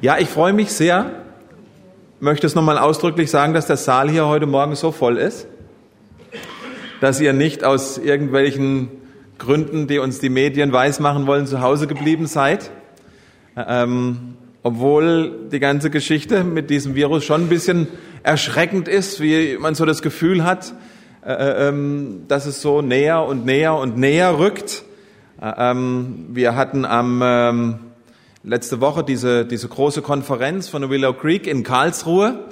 Ja, ich freue mich sehr. Möchte es nochmal ausdrücklich sagen, dass der Saal hier heute Morgen so voll ist, dass ihr nicht aus irgendwelchen Gründen, die uns die Medien weismachen wollen, zu Hause geblieben seid. Ähm, obwohl die ganze Geschichte mit diesem Virus schon ein bisschen erschreckend ist, wie man so das Gefühl hat, äh, äh ähm, dass es so näher und näher und näher rückt. Äh, ähm, wir hatten am ähm, letzte Woche diese, diese große Konferenz von Willow Creek in Karlsruhe.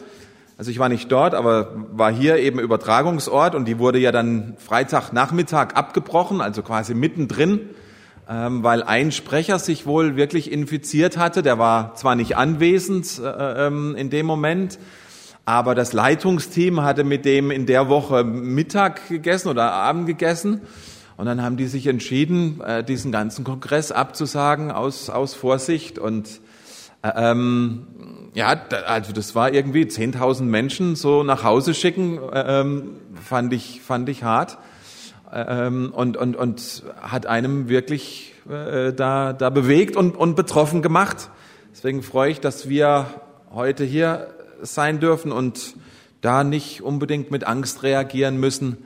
Also ich war nicht dort, aber war hier eben Übertragungsort und die wurde ja dann Freitagnachmittag abgebrochen, also quasi mittendrin, ähm, weil ein Sprecher sich wohl wirklich infiziert hatte. Der war zwar nicht anwesend äh, ähm, in dem Moment, aber das Leitungsteam hatte mit dem in der Woche Mittag gegessen oder Abend gegessen. Und dann haben die sich entschieden, äh, diesen ganzen Kongress abzusagen aus, aus Vorsicht. Und äh, ähm, ja, also das war irgendwie 10.000 Menschen so nach Hause schicken, äh, ähm, fand ich fand ich hart äh, ähm, und und und hat einem wirklich da da bewegt und und betroffen gemacht. Deswegen freue ich, dass wir heute hier sein dürfen und da nicht unbedingt mit Angst reagieren müssen,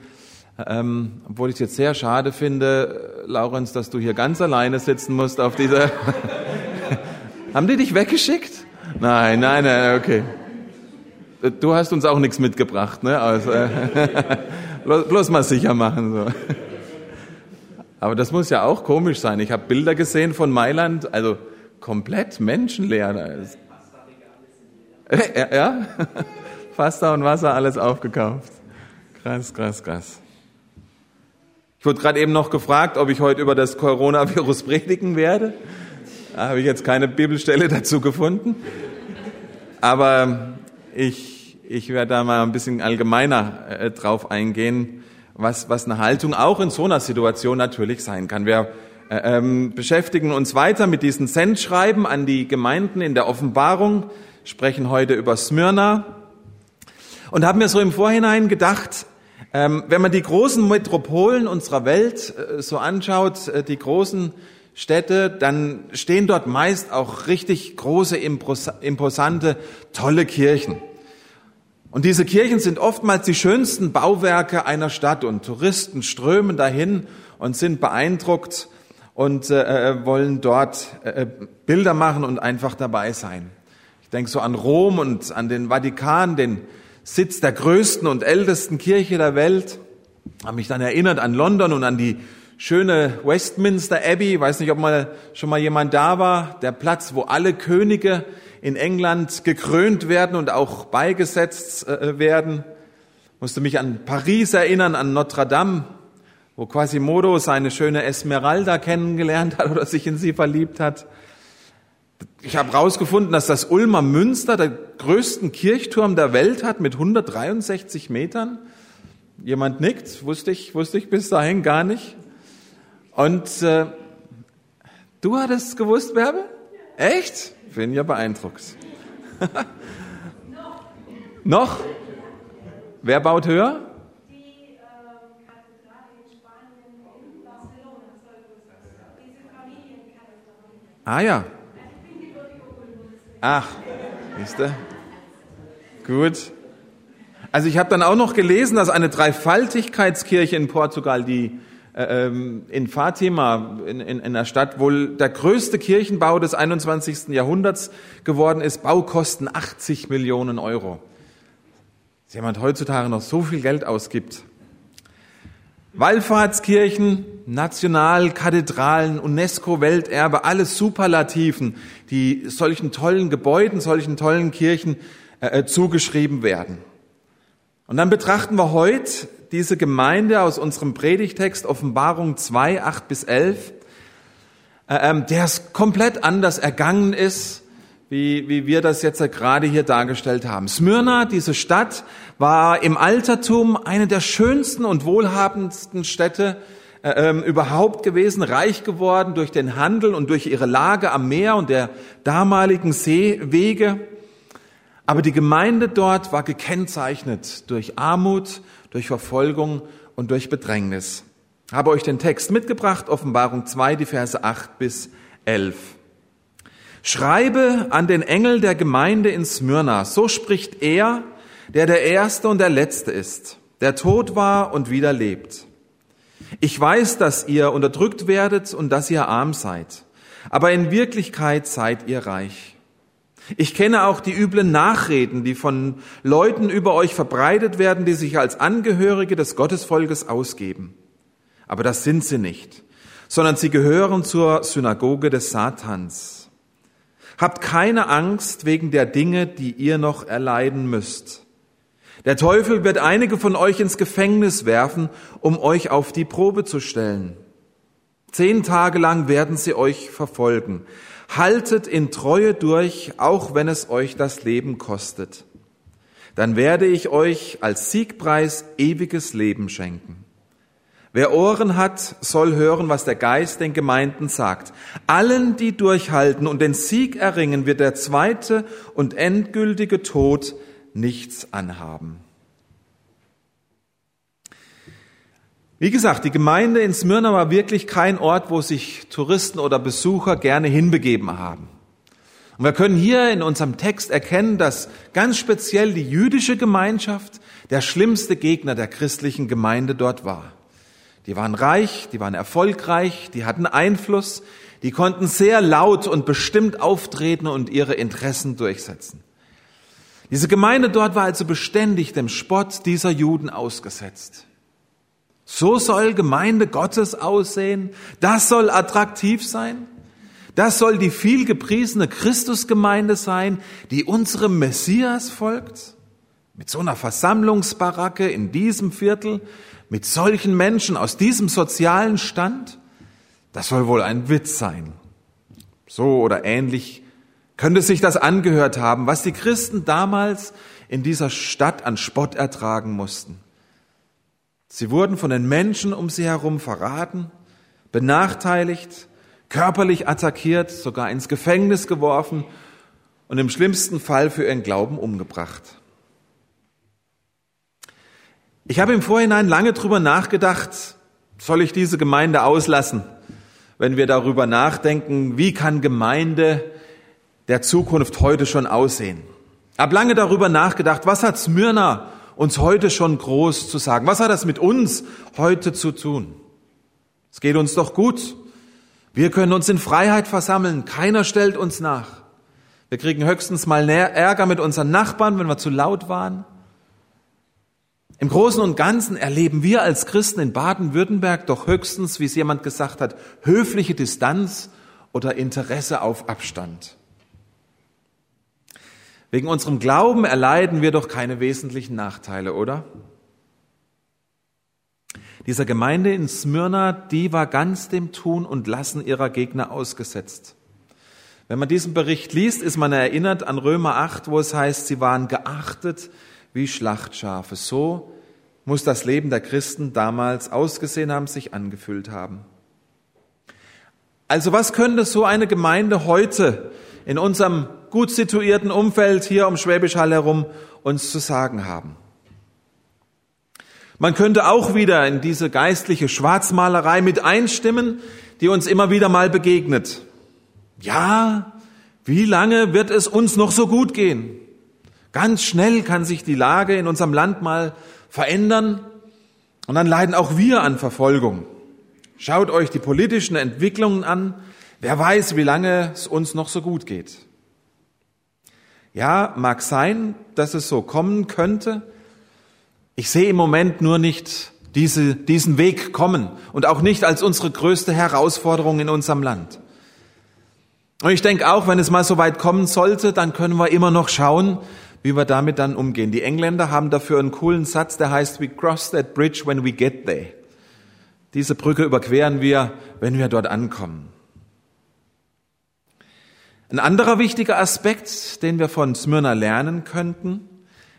ähm, obwohl ich es jetzt sehr schade finde, Laurenz, dass du hier ganz alleine sitzen musst auf dieser. Haben die dich weggeschickt? Nein, nein, nein, okay. Du hast uns auch nichts mitgebracht, ne? Also, bloß mal sicher machen. So. Aber das muss ja auch komisch sein. Ich habe Bilder gesehen von Mailand, also komplett menschenleer. Ja, ja? Pasta und Wasser, alles aufgekauft. Krass, krass, krass. Ich wurde gerade eben noch gefragt, ob ich heute über das Coronavirus predigen werde. Da habe ich jetzt keine Bibelstelle dazu gefunden. Aber ich, ich werde da mal ein bisschen allgemeiner äh, drauf eingehen, was, was eine Haltung auch in so einer Situation natürlich sein kann. Wir äh, ähm, beschäftigen uns weiter mit diesen Sendschreiben an die Gemeinden in der Offenbarung, sprechen heute über Smyrna und haben mir so im Vorhinein gedacht, ähm, wenn man die großen Metropolen unserer Welt äh, so anschaut, äh, die großen Städte, dann stehen dort meist auch richtig große, imposante, tolle Kirchen. Und diese Kirchen sind oftmals die schönsten Bauwerke einer Stadt und Touristen strömen dahin und sind beeindruckt und äh, äh wollen dort äh, Bilder machen und einfach dabei sein. Ich denke so an Rom und an den Vatikan, den Sitz der größten und ältesten Kirche der Welt. Habe mich dann erinnert an London und an die schöne Westminster Abbey. Weiß nicht, ob mal schon mal jemand da war. Der Platz, wo alle Könige in England gekrönt werden und auch beigesetzt äh, werden. Musste mich an Paris erinnern, an Notre Dame, wo Quasimodo seine schöne Esmeralda kennengelernt hat oder sich in sie verliebt hat. Ich habe herausgefunden, dass das Ulmer Münster der größten Kirchturm der Welt hat mit 163 Metern. Jemand nickt, wusste ich, wusste ich bis dahin gar nicht. Und äh, du hattest gewusst, Werbe? Echt? Bin ja beeindruckt. Noch? Wer baut höher? Ah ja, Ach, siehste? Gut. Also ich habe dann auch noch gelesen, dass eine Dreifaltigkeitskirche in Portugal, die äh, ähm, in Fatima, in, in, in der Stadt, wohl der größte Kirchenbau des 21. Jahrhunderts geworden ist, Baukosten 80 Millionen Euro. Dass jemand heutzutage noch so viel Geld ausgibt. Wallfahrtskirchen, Nationalkathedralen, UNESCO-Welterbe, alles Superlativen, die solchen tollen Gebäuden, solchen tollen Kirchen äh, äh, zugeschrieben werden. Und dann betrachten wir heute diese Gemeinde aus unserem Predigtext Offenbarung 2, 8 bis 11, äh, ähm, der es komplett anders ergangen ist, wie, wie wir das jetzt gerade hier dargestellt haben. Smyrna, diese Stadt, war im Altertum eine der schönsten und wohlhabendsten Städte äh, ähm, überhaupt gewesen, reich geworden durch den Handel und durch ihre Lage am Meer und der damaligen Seewege. Aber die Gemeinde dort war gekennzeichnet durch Armut, durch Verfolgung und durch Bedrängnis. Ich habe euch den Text mitgebracht, Offenbarung 2, die Verse 8 bis 11. Schreibe an den Engel der Gemeinde in Smyrna, so spricht er, der der Erste und der Letzte ist, der tot war und wieder lebt. Ich weiß, dass ihr unterdrückt werdet und dass ihr arm seid, aber in Wirklichkeit seid ihr reich. Ich kenne auch die üblen Nachreden, die von Leuten über euch verbreitet werden, die sich als Angehörige des Gottesvolkes ausgeben. Aber das sind sie nicht, sondern sie gehören zur Synagoge des Satans. Habt keine Angst wegen der Dinge, die ihr noch erleiden müsst. Der Teufel wird einige von euch ins Gefängnis werfen, um euch auf die Probe zu stellen. Zehn Tage lang werden sie euch verfolgen. Haltet in Treue durch, auch wenn es euch das Leben kostet. Dann werde ich euch als Siegpreis ewiges Leben schenken. Wer Ohren hat, soll hören, was der Geist den Gemeinden sagt. Allen, die durchhalten und den Sieg erringen, wird der zweite und endgültige Tod nichts anhaben. Wie gesagt, die Gemeinde in Smyrna war wirklich kein Ort, wo sich Touristen oder Besucher gerne hinbegeben haben. Und wir können hier in unserem Text erkennen, dass ganz speziell die jüdische Gemeinschaft der schlimmste Gegner der christlichen Gemeinde dort war. Die waren reich, die waren erfolgreich, die hatten Einfluss, die konnten sehr laut und bestimmt auftreten und ihre Interessen durchsetzen. Diese Gemeinde dort war also beständig dem Spott dieser Juden ausgesetzt. So soll Gemeinde Gottes aussehen. Das soll attraktiv sein. Das soll die vielgepriesene Christusgemeinde sein, die unserem Messias folgt. Mit so einer Versammlungsbaracke in diesem Viertel, mit solchen Menschen aus diesem sozialen Stand. Das soll wohl ein Witz sein. So oder ähnlich könnte sich das angehört haben, was die Christen damals in dieser Stadt an Spott ertragen mussten. Sie wurden von den Menschen um sie herum verraten, benachteiligt, körperlich attackiert, sogar ins Gefängnis geworfen und im schlimmsten Fall für ihren Glauben umgebracht. Ich habe im Vorhinein lange drüber nachgedacht, soll ich diese Gemeinde auslassen, wenn wir darüber nachdenken, wie kann Gemeinde der Zukunft heute schon aussehen. Ich habe lange darüber nachgedacht, was hat Smyrna uns heute schon groß zu sagen? Was hat das mit uns heute zu tun? Es geht uns doch gut. Wir können uns in Freiheit versammeln. Keiner stellt uns nach. Wir kriegen höchstens mal Ärger mit unseren Nachbarn, wenn wir zu laut waren. Im Großen und Ganzen erleben wir als Christen in Baden-Württemberg doch höchstens, wie es jemand gesagt hat, höfliche Distanz oder Interesse auf Abstand. Wegen unserem Glauben erleiden wir doch keine wesentlichen Nachteile, oder? Dieser Gemeinde in Smyrna, die war ganz dem Tun und Lassen ihrer Gegner ausgesetzt. Wenn man diesen Bericht liest, ist man erinnert an Römer 8, wo es heißt, sie waren geachtet wie Schlachtschafe. So muss das Leben der Christen damals ausgesehen haben, sich angefühlt haben. Also was könnte so eine Gemeinde heute in unserem gut situierten Umfeld hier um Schwäbisch Hall herum uns zu sagen haben. Man könnte auch wieder in diese geistliche Schwarzmalerei mit einstimmen, die uns immer wieder mal begegnet. Ja, wie lange wird es uns noch so gut gehen? Ganz schnell kann sich die Lage in unserem Land mal verändern und dann leiden auch wir an Verfolgung. Schaut euch die politischen Entwicklungen an. Wer weiß, wie lange es uns noch so gut geht. Ja, mag sein, dass es so kommen könnte. Ich sehe im Moment nur nicht diese, diesen Weg kommen und auch nicht als unsere größte Herausforderung in unserem Land. Und ich denke auch, wenn es mal so weit kommen sollte, dann können wir immer noch schauen, wie wir damit dann umgehen. Die Engländer haben dafür einen coolen Satz, der heißt, we cross that bridge when we get there. Diese Brücke überqueren wir, wenn wir dort ankommen. Ein anderer wichtiger Aspekt, den wir von Smyrna lernen könnten,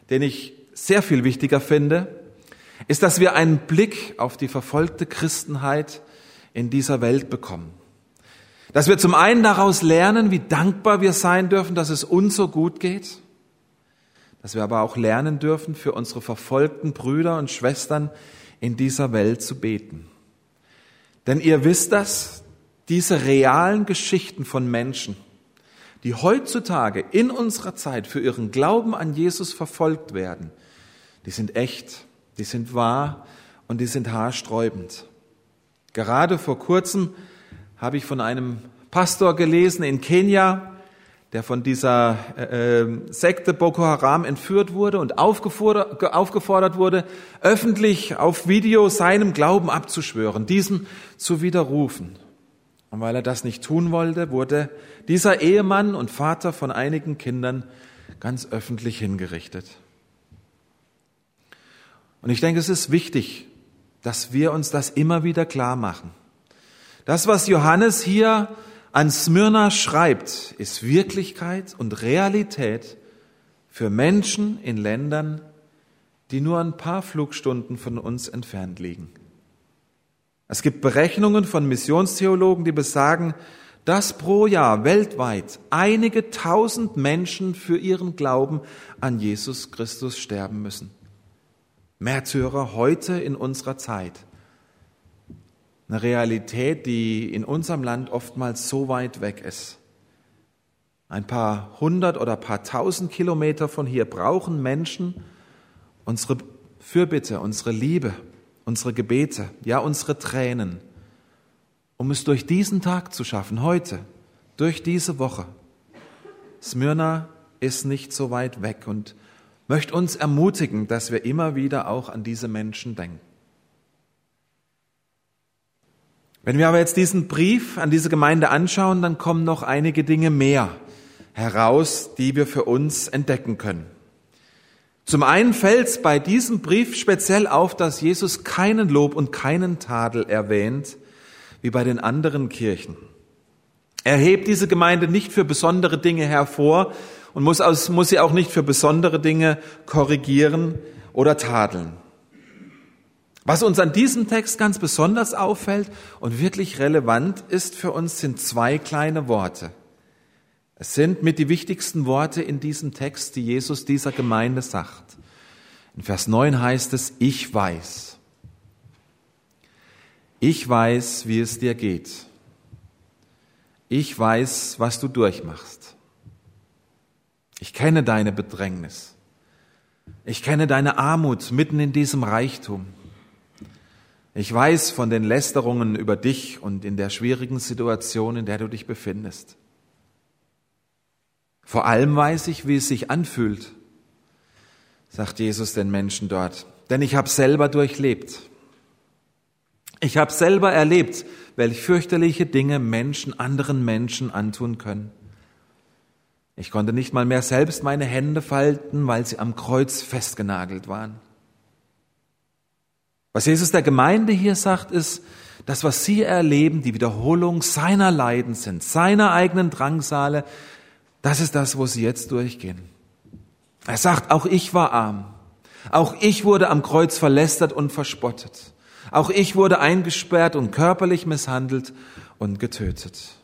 den ich sehr viel wichtiger finde, ist, dass wir einen Blick auf die verfolgte Christenheit in dieser Welt bekommen. Dass wir zum einen daraus lernen, wie dankbar wir sein dürfen, dass es uns so gut geht, dass wir aber auch lernen dürfen, für unsere verfolgten Brüder und Schwestern in dieser Welt zu beten. Denn ihr wisst das, diese realen Geschichten von Menschen, die heutzutage in unserer Zeit für ihren Glauben an Jesus verfolgt werden, die sind echt, die sind wahr und die sind haarsträubend. Gerade vor kurzem habe ich von einem Pastor gelesen in Kenia, der von dieser äh, ähm, Sekte Boko Haram entführt wurde und aufgefordert, wurde, öffentlich auf Video seinem Glauben abzuschwören, diesem zu widerrufen. Und weil er das nicht tun wollte, wurde dieser Ehemann und Vater von einigen Kindern ganz öffentlich hingerichtet. Und ich denke, es ist wichtig, dass wir uns das immer wieder klar machen. Das, was Johannes hier an Smyrna schreibt, ist Wirklichkeit und Realität für Menschen in Ländern, die nur ein paar Flugstunden von uns entfernt liegen. Es gibt Berechnungen von Missionstheologen, die besagen, dass pro Jahr weltweit einige tausend Menschen für ihren Glauben an Jesus Christus sterben müssen. Märtyrer heute in unserer Zeit. Eine Realität, die in unserem Land oftmals so weit weg ist. Ein paar hundert oder paar tausend Kilometer von hier brauchen Menschen unsere Fürbitte, unsere Liebe, unsere Gebete, ja unsere Tränen, um es durch diesen Tag zu schaffen, heute, durch diese Woche. Smyrna ist nicht so weit weg und möchte uns ermutigen, dass wir immer wieder auch an diese Menschen denken. Wenn wir aber jetzt diesen Brief an diese Gemeinde anschauen, dann kommen noch einige Dinge mehr heraus, die wir für uns entdecken können. Zum einen fällt es bei diesem Brief speziell auf, dass Jesus keinen Lob und keinen Tadel erwähnt, wie bei den anderen Kirchen. Er hebt diese Gemeinde nicht für besondere Dinge hervor und muss, aus, muss sie auch nicht für besondere Dinge korrigieren oder tadeln. Was uns an diesem Text ganz besonders auffällt und wirklich relevant ist für uns, sind zwei kleine Worte. Es sind mit die wichtigsten Worte in diesem Text, die Jesus dieser Gemeinde sagt. In Vers 9 heißt es, ich weiß. Ich weiß, wie es dir geht. Ich weiß, was du durchmachst. Ich kenne deine Bedrängnis. Ich kenne deine Armut mitten in diesem Reichtum. Ich weiß von den Lästerungen über dich und in der schwierigen Situation, in der du dich befindest. Vor allem weiß ich, wie es sich anfühlt, sagt Jesus den Menschen dort, denn ich habe selber durchlebt. Ich habe selber erlebt, welch fürchterliche Dinge Menschen anderen Menschen antun können. Ich konnte nicht mal mehr selbst meine Hände falten, weil sie am Kreuz festgenagelt waren. Was Jesus der Gemeinde hier sagt, ist, das, was sie erleben, die Wiederholung seiner Leiden sind, seiner eigenen Drangsale, das ist das, wo sie jetzt durchgehen. Er sagt, auch ich war arm. Auch ich wurde am Kreuz verlästert und verspottet. Auch ich wurde eingesperrt und körperlich misshandelt und getötet.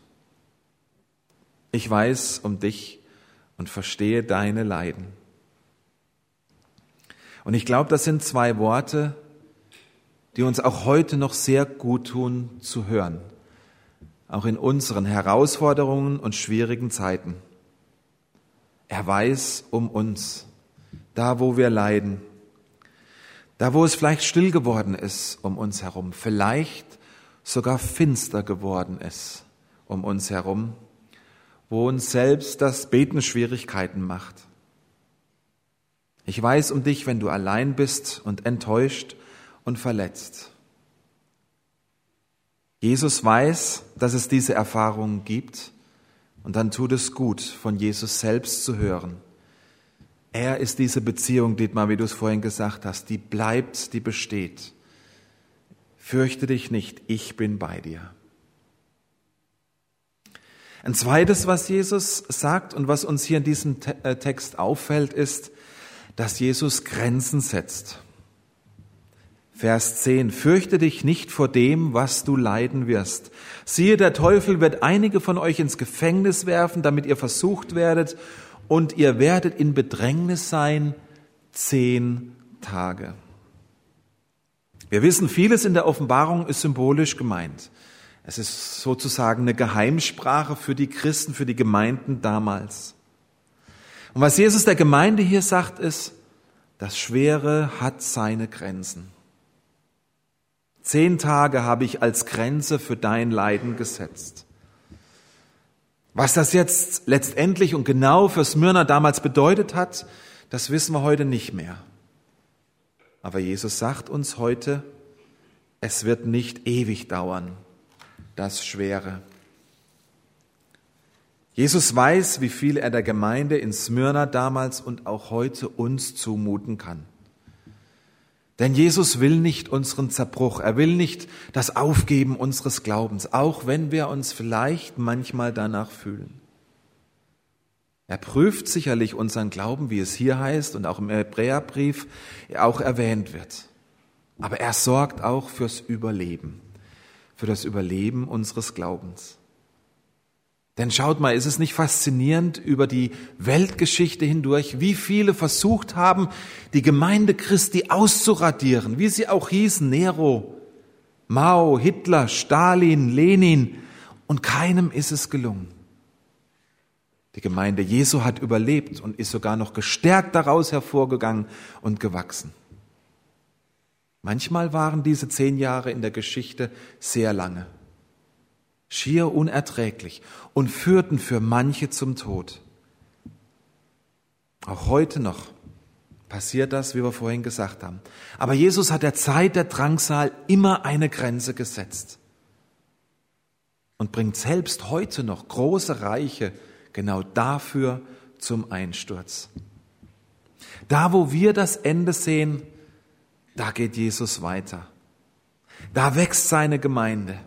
Ich weiß um dich und verstehe deine Leiden. Und ich glaube, das sind zwei Worte, die uns auch heute noch sehr gut tun zu hören, auch in unseren Herausforderungen und schwierigen Zeiten. Er weiß um uns, da wo wir leiden, da wo es vielleicht still geworden ist um uns herum, vielleicht sogar finster geworden ist um uns herum, wo uns selbst das Beten Schwierigkeiten macht. Ich weiß um dich, wenn du allein bist und enttäuscht und verletzt. Jesus weiß, dass es diese Erfahrungen gibt und dann tut es gut, von Jesus selbst zu hören. Er ist diese Beziehung, Dietmar, wie du es vorhin gesagt hast, die bleibt, die besteht. Fürchte dich nicht, ich bin bei dir. Ein zweites, was Jesus sagt und was uns hier in diesem äh, Text auffällt, ist, dass Jesus Grenzen setzt. Vers 10. Fürchte dich nicht vor dem, was du leiden wirst. Siehe, der Teufel wird einige von euch ins Gefängnis werfen, damit ihr versucht werdet, und ihr werdet in Bedrängnis sein zehn Tage. Wir wissen, vieles in der Offenbarung ist symbolisch gemeint. Es ist sozusagen eine Geheimsprache für die Christen, für die Gemeinden damals. Und was Jesus der Gemeinde hier sagt, ist, das Schwere hat seine Grenzen. Zehn Tage habe ich als Grenze für dein Leiden gesetzt. Was das jetzt letztendlich und genau für Smyrna damals bedeutet hat, das wissen wir heute nicht mehr. Aber Jesus sagt uns heute, es wird nicht ewig dauern, das Schwere. Jesus weiß, wie viel er der Gemeinde in Smyrna damals und auch heute uns zumuten kann. Denn Jesus will nicht unseren Zerbruch, er will nicht das Aufgeben unseres Glaubens, auch wenn wir uns vielleicht manchmal danach fühlen. Er prüft sicherlich unseren Glauben, wie es hier heißt und auch im Hebräerbrief auch erwähnt wird. Aber er sorgt auch fürs Überleben, für das Überleben unseres Glaubens. Denn schaut mal, ist es nicht faszinierend über die Weltgeschichte hindurch, wie viele versucht haben, die Gemeinde Christi auszuradieren, wie sie auch hießen, Nero, Mao, Hitler, Stalin, Lenin, und keinem ist es gelungen. Die Gemeinde Jesu hat überlebt und ist sogar noch gestärkt daraus hervorgegangen und gewachsen. Manchmal waren diese zehn Jahre in der Geschichte sehr lange schier unerträglich und führten für manche zum Tod. Auch heute noch passiert das, wie wir vorhin gesagt haben. Aber Jesus hat der Zeit der Drangsal immer eine Grenze gesetzt und bringt selbst heute noch große Reiche genau dafür zum Einsturz. Da, wo wir das Ende sehen, da geht Jesus weiter. Da wächst seine Gemeinde.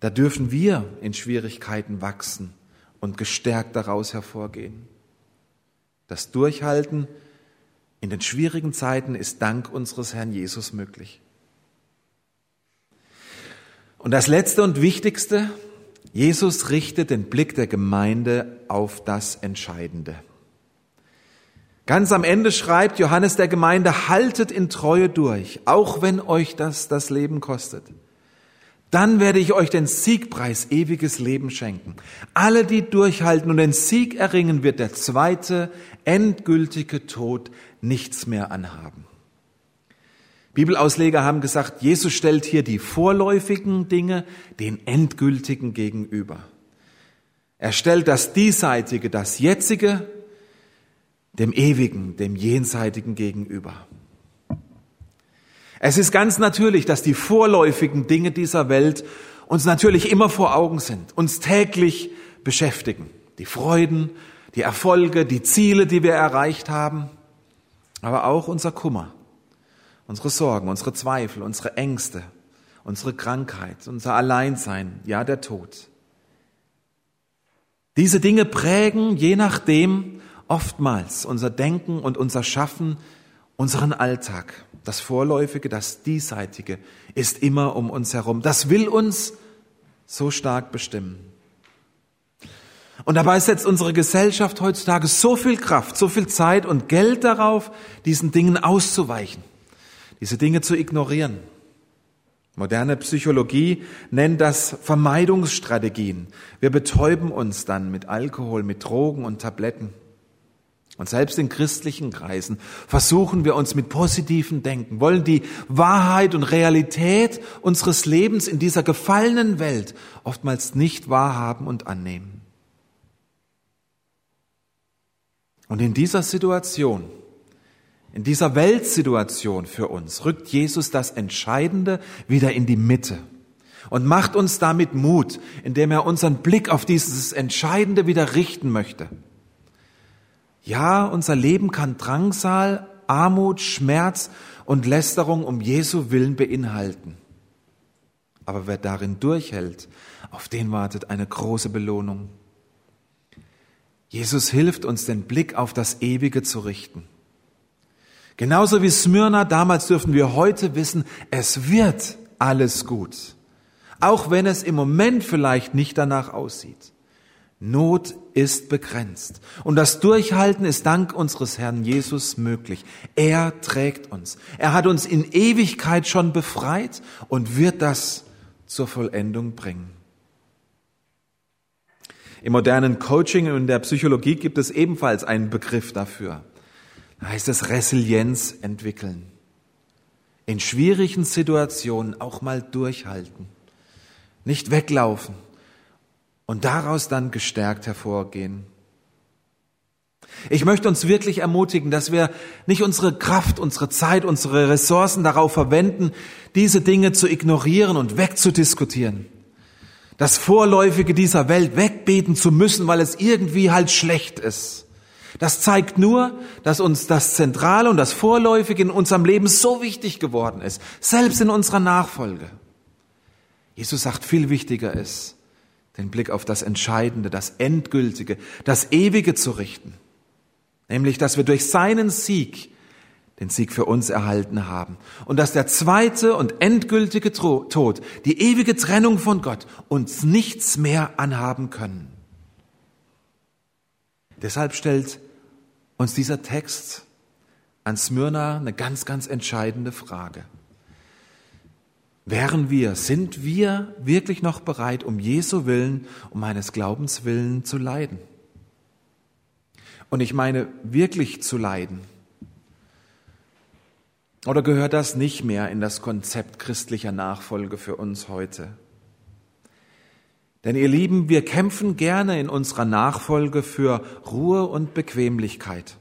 Da dürfen wir in Schwierigkeiten wachsen und gestärkt daraus hervorgehen. Das Durchhalten in den schwierigen Zeiten ist dank unseres Herrn Jesus möglich. Und das Letzte und Wichtigste, Jesus richtet den Blick der Gemeinde auf das Entscheidende. Ganz am Ende schreibt Johannes der Gemeinde, haltet in Treue durch, auch wenn euch das das Leben kostet. Dann werde ich euch den Siegpreis ewiges Leben schenken. Alle, die durchhalten und den Sieg erringen, wird der zweite, endgültige Tod nichts mehr anhaben. Bibelausleger haben gesagt, Jesus stellt hier die vorläufigen Dinge den endgültigen gegenüber. Er stellt das Diesseitige, das Jetzige dem Ewigen, dem Jenseitigen gegenüber. Es ist ganz natürlich, dass die vorläufigen Dinge dieser Welt uns natürlich immer vor Augen sind, uns täglich beschäftigen. Die Freuden, die Erfolge, die Ziele, die wir erreicht haben, aber auch unser Kummer, unsere Sorgen, unsere Zweifel, unsere Ängste, unsere Krankheit, unser Alleinsein, ja der Tod. Diese Dinge prägen je nachdem oftmals unser Denken und unser Schaffen, unseren Alltag das Vorläufige, das Diesseitige ist immer um uns herum. Das will uns so stark bestimmen. Und dabei setzt unsere Gesellschaft heutzutage so viel Kraft, so viel Zeit und Geld darauf, diesen Dingen auszuweichen, diese Dinge zu ignorieren. Moderne Psychologie nennt das Vermeidungsstrategien. Wir betäuben uns dann mit Alkohol, mit Drogen und Tabletten. Und selbst in christlichen Kreisen versuchen wir uns mit positiven Denken, wollen die Wahrheit und Realität unseres Lebens in dieser gefallenen Welt oftmals nicht wahrhaben und annehmen. Und in dieser Situation, in dieser Weltsituation für uns, rückt Jesus das Entscheidende wieder in die Mitte und macht uns damit Mut, indem er unseren Blick auf dieses Entscheidende wieder richten möchte. Ja, unser Leben kann Drangsal, Armut, Schmerz und Lästerung um Jesu Willen beinhalten. Aber wer darin durchhält, auf den wartet eine große Belohnung. Jesus hilft uns, den Blick auf das Ewige zu richten. Genauso wie Smyrna damals dürfen wir heute wissen, es wird alles gut. Auch wenn es im Moment vielleicht nicht danach aussieht. Not ist begrenzt. Und das Durchhalten ist dank unseres Herrn Jesus möglich. Er trägt uns. Er hat uns in Ewigkeit schon befreit und wird das zur Vollendung bringen. Im modernen Coaching und der Psychologie gibt es ebenfalls einen Begriff dafür. Da heißt es Resilienz entwickeln. In schwierigen Situationen auch mal durchhalten. Nicht weglaufen und daraus dann gestärkt hervorgehen. Ich möchte uns wirklich ermutigen, dass wir nicht unsere Kraft, unsere Zeit, unsere Ressourcen darauf verwenden, diese Dinge zu ignorieren und wegzudiskutieren das Vorläufige dieser Welt wegbeten zu müssen, weil es irgendwie halt schlecht ist. Das zeigt nur, dass uns das Zentrale und das Vorläufige in unserem Leben so wichtig geworden ist, selbst in unserer Nachfolge. Jesus sagt, viel wichtiger ist, den Blick auf das Entscheidende, das Endgültige, das Ewige zu richten. Nämlich, dass wir durch seinen Sieg den Sieg für uns erhalten haben. Und dass der zweite und endgültige Tod, die ewige Trennung von Gott, uns nichts mehr anhaben können. Deshalb stellt uns dieser Text an Smyrna eine ganz, ganz entscheidende Frage. Wären wir, sind wir wirklich noch bereit, um Jesu Willen, um meines Glaubens willen zu leiden? Und ich meine wirklich zu leiden oder gehört das nicht mehr in das Konzept christlicher Nachfolge für uns heute? Denn ihr Lieben, wir kämpfen gerne in unserer Nachfolge für Ruhe und Bequemlichkeit.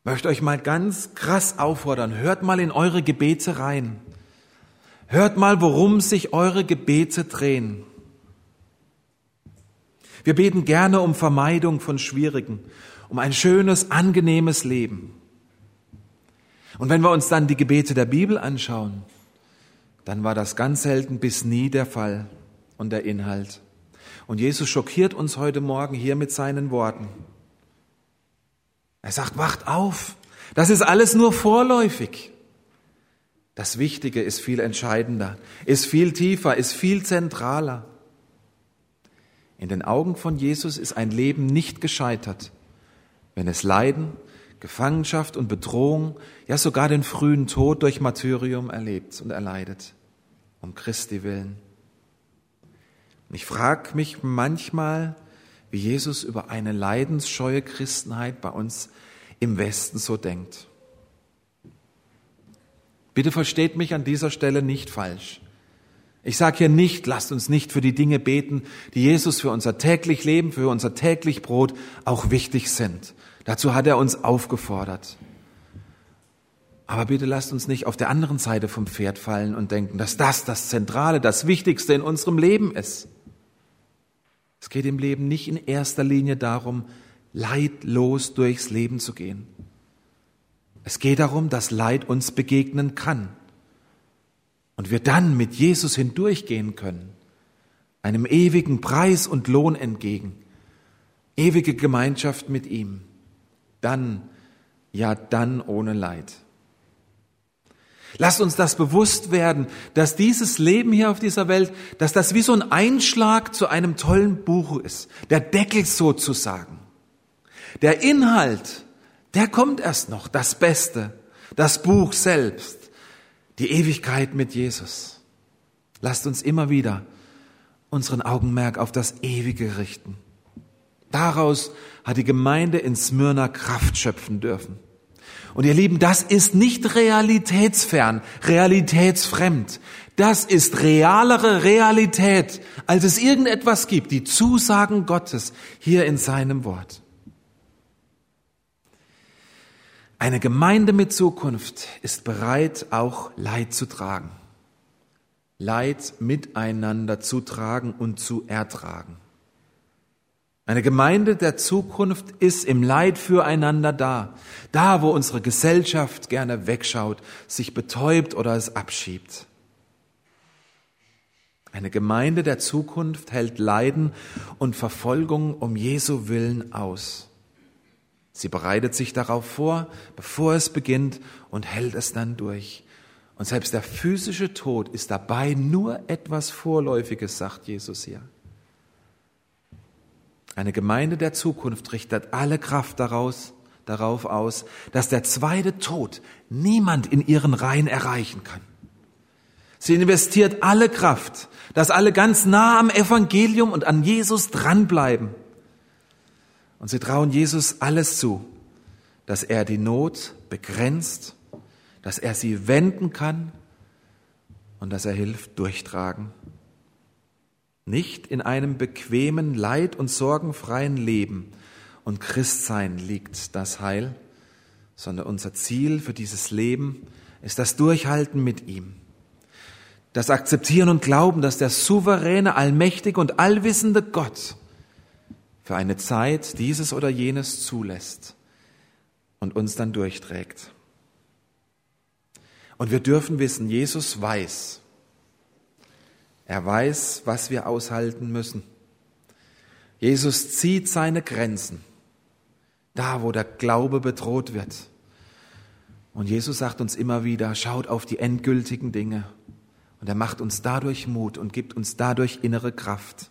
Ich möchte euch mal ganz krass auffordern, hört mal in eure Gebete rein. Hört mal, worum sich eure Gebete drehen. Wir beten gerne um Vermeidung von Schwierigen, um ein schönes, angenehmes Leben. Und wenn wir uns dann die Gebete der Bibel anschauen, dann war das ganz selten bis nie der Fall und der Inhalt. Und Jesus schockiert uns heute Morgen hier mit seinen Worten. Er sagt, wacht auf, das ist alles nur vorläufig. Das Wichtige ist viel entscheidender, ist viel tiefer, ist viel zentraler. In den Augen von Jesus ist ein Leben nicht gescheitert, wenn es Leiden, Gefangenschaft und Bedrohung, ja sogar den frühen Tod durch Martyrium erlebt und erleidet, um Christi willen. Ich frage mich manchmal, wie Jesus über eine leidensscheue Christenheit bei uns im Westen so denkt. Bitte versteht mich an dieser Stelle nicht falsch. Ich sage hier nicht, lasst uns nicht für die Dinge beten, die Jesus für unser täglich Leben, für unser täglich Brot auch wichtig sind. Dazu hat er uns aufgefordert. Aber bitte lasst uns nicht auf der anderen Seite vom Pferd fallen und denken, dass das das Zentrale, das Wichtigste in unserem Leben ist. Es geht im Leben nicht in erster Linie darum, leidlos durchs Leben zu gehen. Es geht darum, dass Leid uns begegnen kann und wir dann mit Jesus hindurchgehen können, einem ewigen Preis und Lohn entgegen, ewige Gemeinschaft mit ihm dann, ja dann ohne Leid. Lasst uns das bewusst werden, dass dieses Leben hier auf dieser Welt, dass das wie so ein Einschlag zu einem tollen Buch ist. Der Deckel sozusagen. Der Inhalt, der kommt erst noch, das Beste, das Buch selbst, die Ewigkeit mit Jesus. Lasst uns immer wieder unseren Augenmerk auf das Ewige richten. Daraus hat die Gemeinde in Smyrna Kraft schöpfen dürfen. Und ihr Lieben, das ist nicht realitätsfern, realitätsfremd. Das ist realere Realität, als es irgendetwas gibt, die Zusagen Gottes hier in seinem Wort. Eine Gemeinde mit Zukunft ist bereit, auch Leid zu tragen. Leid miteinander zu tragen und zu ertragen. Eine Gemeinde der Zukunft ist im Leid füreinander da. Da, wo unsere Gesellschaft gerne wegschaut, sich betäubt oder es abschiebt. Eine Gemeinde der Zukunft hält Leiden und Verfolgung um Jesu Willen aus. Sie bereitet sich darauf vor, bevor es beginnt und hält es dann durch. Und selbst der physische Tod ist dabei nur etwas Vorläufiges, sagt Jesus hier. Eine Gemeinde der Zukunft richtet alle Kraft daraus, darauf aus, dass der zweite Tod niemand in ihren Reihen erreichen kann. Sie investiert alle Kraft, dass alle ganz nah am Evangelium und an Jesus dranbleiben. Und sie trauen Jesus alles zu, dass er die Not begrenzt, dass er sie wenden kann und dass er hilft durchtragen. Nicht in einem bequemen, leid- und sorgenfreien Leben und Christsein liegt das Heil, sondern unser Ziel für dieses Leben ist das Durchhalten mit ihm. Das Akzeptieren und Glauben, dass der souveräne, allmächtige und allwissende Gott für eine Zeit dieses oder jenes zulässt und uns dann durchträgt. Und wir dürfen wissen, Jesus weiß, er weiß, was wir aushalten müssen. Jesus zieht seine Grenzen, da wo der Glaube bedroht wird. Und Jesus sagt uns immer wieder, schaut auf die endgültigen Dinge. Und er macht uns dadurch Mut und gibt uns dadurch innere Kraft.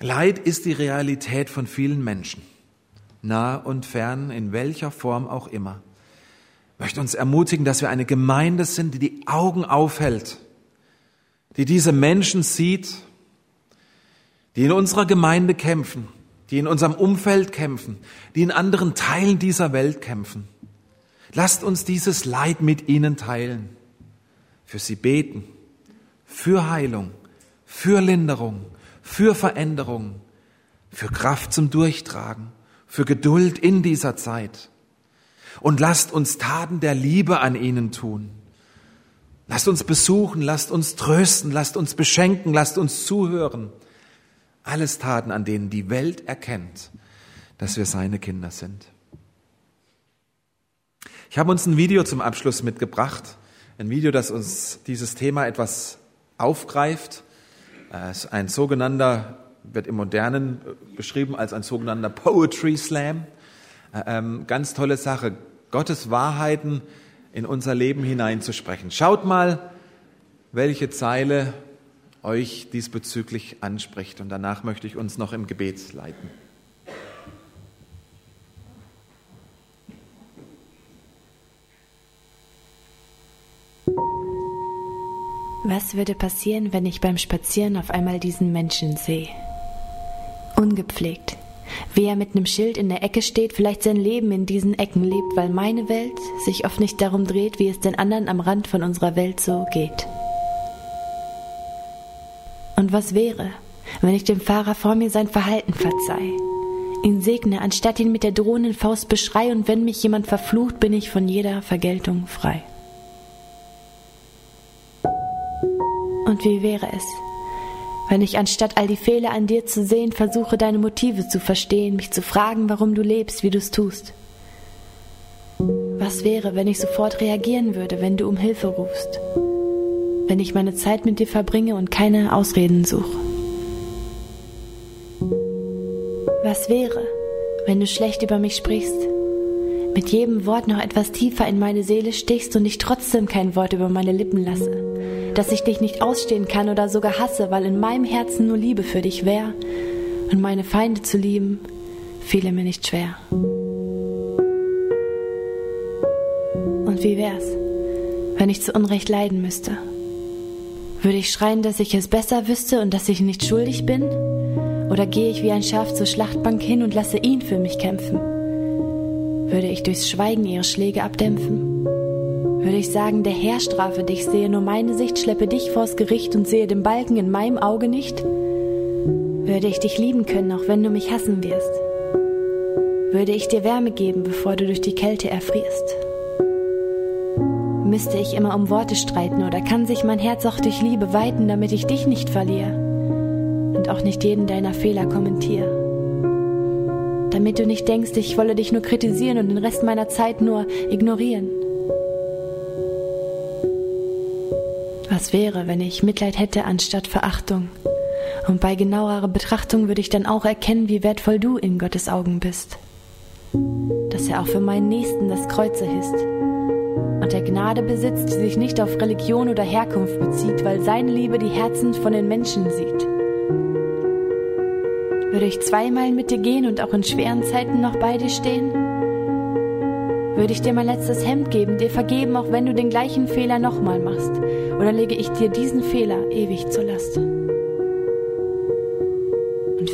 Leid ist die Realität von vielen Menschen, nah und fern, in welcher Form auch immer. Ich möchte uns ermutigen, dass wir eine Gemeinde sind, die die Augen aufhält die diese Menschen sieht, die in unserer Gemeinde kämpfen, die in unserem Umfeld kämpfen, die in anderen Teilen dieser Welt kämpfen. Lasst uns dieses Leid mit ihnen teilen, für sie beten, für Heilung, für Linderung, für Veränderung, für Kraft zum Durchtragen, für Geduld in dieser Zeit. Und lasst uns Taten der Liebe an ihnen tun Lasst uns besuchen, lasst uns trösten, lasst uns beschenken, lasst uns zuhören. Alles Taten, an denen die Welt erkennt, dass wir seine Kinder sind. Ich habe uns ein Video zum Abschluss mitgebracht. Ein Video, das uns dieses Thema etwas aufgreift. Es ist ein sogenannter, wird im Modernen beschrieben als ein sogenannter Poetry Slam. Ähm, ganz tolle Sache. Gottes Wahrheiten in unser Leben hineinzusprechen. Schaut mal, welche Zeile euch diesbezüglich anspricht. Und danach möchte ich uns noch im Gebet leiten. Was würde passieren, wenn ich beim Spazieren auf einmal diesen Menschen sehe? Ungepflegt, wie er mit einem Schild in der Ecke steht, vielleicht sein Leben in diesen Ecken lebt, weil meine Welt sich oft nicht darum dreht, wie es den anderen am Rand von unserer Welt so geht. Und was wäre, wenn ich dem Fahrer vor mir sein Verhalten verzeih, ihn segne, anstatt ihn mit der drohenden Faust beschrei und wenn mich jemand verflucht, bin ich von jeder Vergeltung frei. Und wie wäre es, wenn ich anstatt all die Fehler an dir zu sehen, versuche deine Motive zu verstehen, mich zu fragen, warum du lebst, wie du es tust. Was wäre, wenn ich sofort reagieren würde, wenn du um Hilfe rufst? Wenn ich meine Zeit mit dir verbringe und keine Ausreden suche? Was wäre, wenn du schlecht über mich sprichst, mit jedem Wort noch etwas tiefer in meine Seele stichst und ich trotzdem kein Wort über meine Lippen lasse? dass ich dich nicht ausstehen kann oder sogar hasse, weil in meinem Herzen nur Liebe für dich wäre. Und meine Feinde zu lieben, fiele mir nicht schwer. Und wie wär's, wenn ich zu Unrecht leiden müsste? Würde ich schreien, dass ich es besser wüsste und dass ich nicht schuldig bin? Oder gehe ich wie ein Schaf zur Schlachtbank hin und lasse ihn für mich kämpfen? Würde ich durchs Schweigen ihre Schläge abdämpfen? würde ich sagen, der Herr strafe dich, sehe nur meine Sicht, schleppe dich vors Gericht und sehe den Balken in meinem Auge nicht? Würde ich dich lieben können, auch wenn du mich hassen wirst? Würde ich dir Wärme geben, bevor du durch die Kälte erfrierst? Müsste ich immer um Worte streiten oder kann sich mein Herz auch durch Liebe weiten, damit ich dich nicht verliere und auch nicht jeden deiner Fehler kommentiere? Damit du nicht denkst, ich wolle dich nur kritisieren und den Rest meiner Zeit nur ignorieren. Was wäre, wenn ich Mitleid hätte anstatt Verachtung? Und bei genauerer Betrachtung würde ich dann auch erkennen, wie wertvoll du in Gottes Augen bist. Dass er auch für meinen Nächsten das Kreuze hisst. Und der Gnade besitzt, die sich nicht auf Religion oder Herkunft bezieht, weil seine Liebe die Herzen von den Menschen sieht. Würde ich zweimal mit dir gehen und auch in schweren Zeiten noch bei dir stehen? Würde ich dir mein letztes Hemd geben, dir vergeben, auch wenn du den gleichen Fehler nochmal machst? Oder lege ich dir diesen Fehler ewig zur Last? Und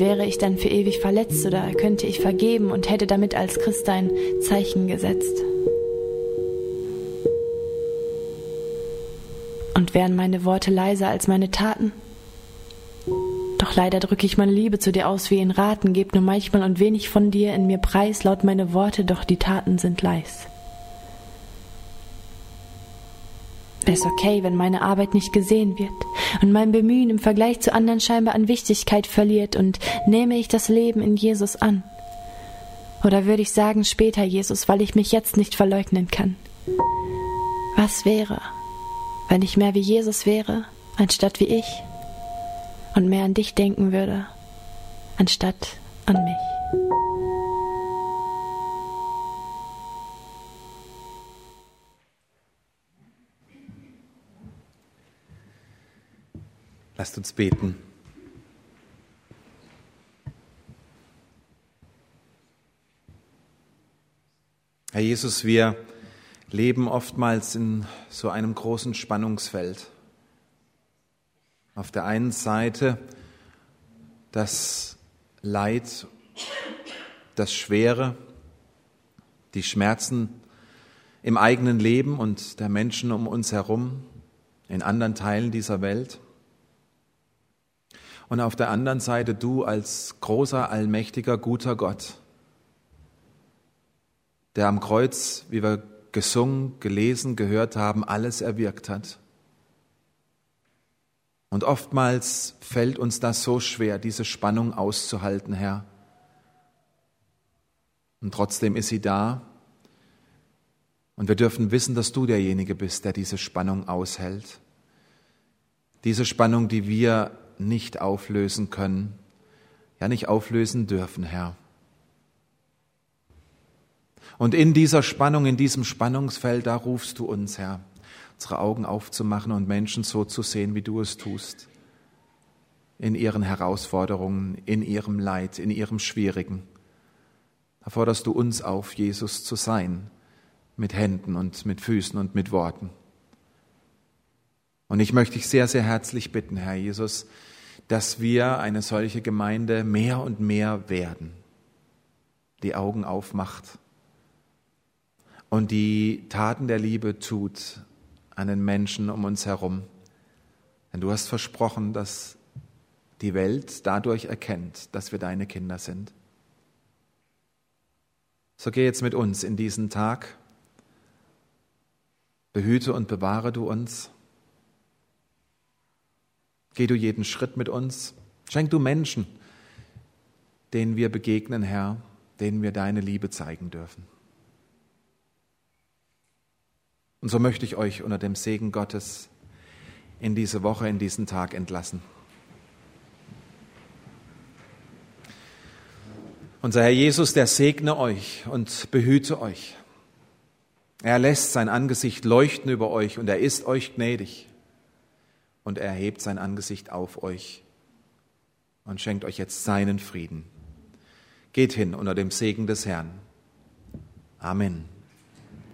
wäre ich dann für ewig verletzt oder könnte ich vergeben und hätte damit als Christ ein Zeichen gesetzt? Und wären meine Worte leiser als meine Taten? Leider drücke ich meine Liebe zu dir aus wie in Raten, geb nur manchmal und wenig von dir in mir preis, laut meine Worte, doch die Taten sind leis. Wär's okay, wenn meine Arbeit nicht gesehen wird und mein Bemühen im Vergleich zu anderen scheinbar an Wichtigkeit verliert und nehme ich das Leben in Jesus an? Oder würde ich sagen später Jesus, weil ich mich jetzt nicht verleugnen kann? Was wäre, wenn ich mehr wie Jesus wäre, anstatt wie ich? Und mehr an dich denken würde, anstatt an mich. Lasst uns beten. Herr Jesus, wir leben oftmals in so einem großen Spannungsfeld. Auf der einen Seite das Leid, das Schwere, die Schmerzen im eigenen Leben und der Menschen um uns herum, in anderen Teilen dieser Welt. Und auf der anderen Seite du als großer, allmächtiger, guter Gott, der am Kreuz, wie wir gesungen, gelesen, gehört haben, alles erwirkt hat und oftmals fällt uns das so schwer, diese Spannung auszuhalten, Herr. Und trotzdem ist sie da. Und wir dürfen wissen, dass du derjenige bist, der diese Spannung aushält. Diese Spannung, die wir nicht auflösen können, ja nicht auflösen dürfen, Herr. Und in dieser Spannung, in diesem Spannungsfeld, da rufst du uns, Herr unsere Augen aufzumachen und Menschen so zu sehen, wie du es tust. In ihren Herausforderungen, in ihrem Leid, in ihrem Schwierigen. Da forderst du uns auf, Jesus zu sein, mit Händen und mit Füßen und mit Worten. Und ich möchte dich sehr, sehr herzlich bitten, Herr Jesus, dass wir eine solche Gemeinde mehr und mehr werden, die Augen aufmacht und die Taten der Liebe tut an den Menschen um uns herum. Denn du hast versprochen, dass die Welt dadurch erkennt, dass wir deine Kinder sind. So geh jetzt mit uns in diesen Tag. Behüte und bewahre du uns. Geh du jeden Schritt mit uns. Schenk du Menschen, denen wir begegnen, Herr, denen wir deine Liebe zeigen dürfen. Und so möchte ich euch unter dem Segen Gottes in diese Woche, in diesen Tag entlassen. Unser Herr Jesus, der segne euch und behüte euch. Er lässt sein Angesicht leuchten über euch und er ist euch gnädig. Und er hebt sein Angesicht auf euch und schenkt euch jetzt seinen Frieden. Geht hin unter dem Segen des Herrn. Amen.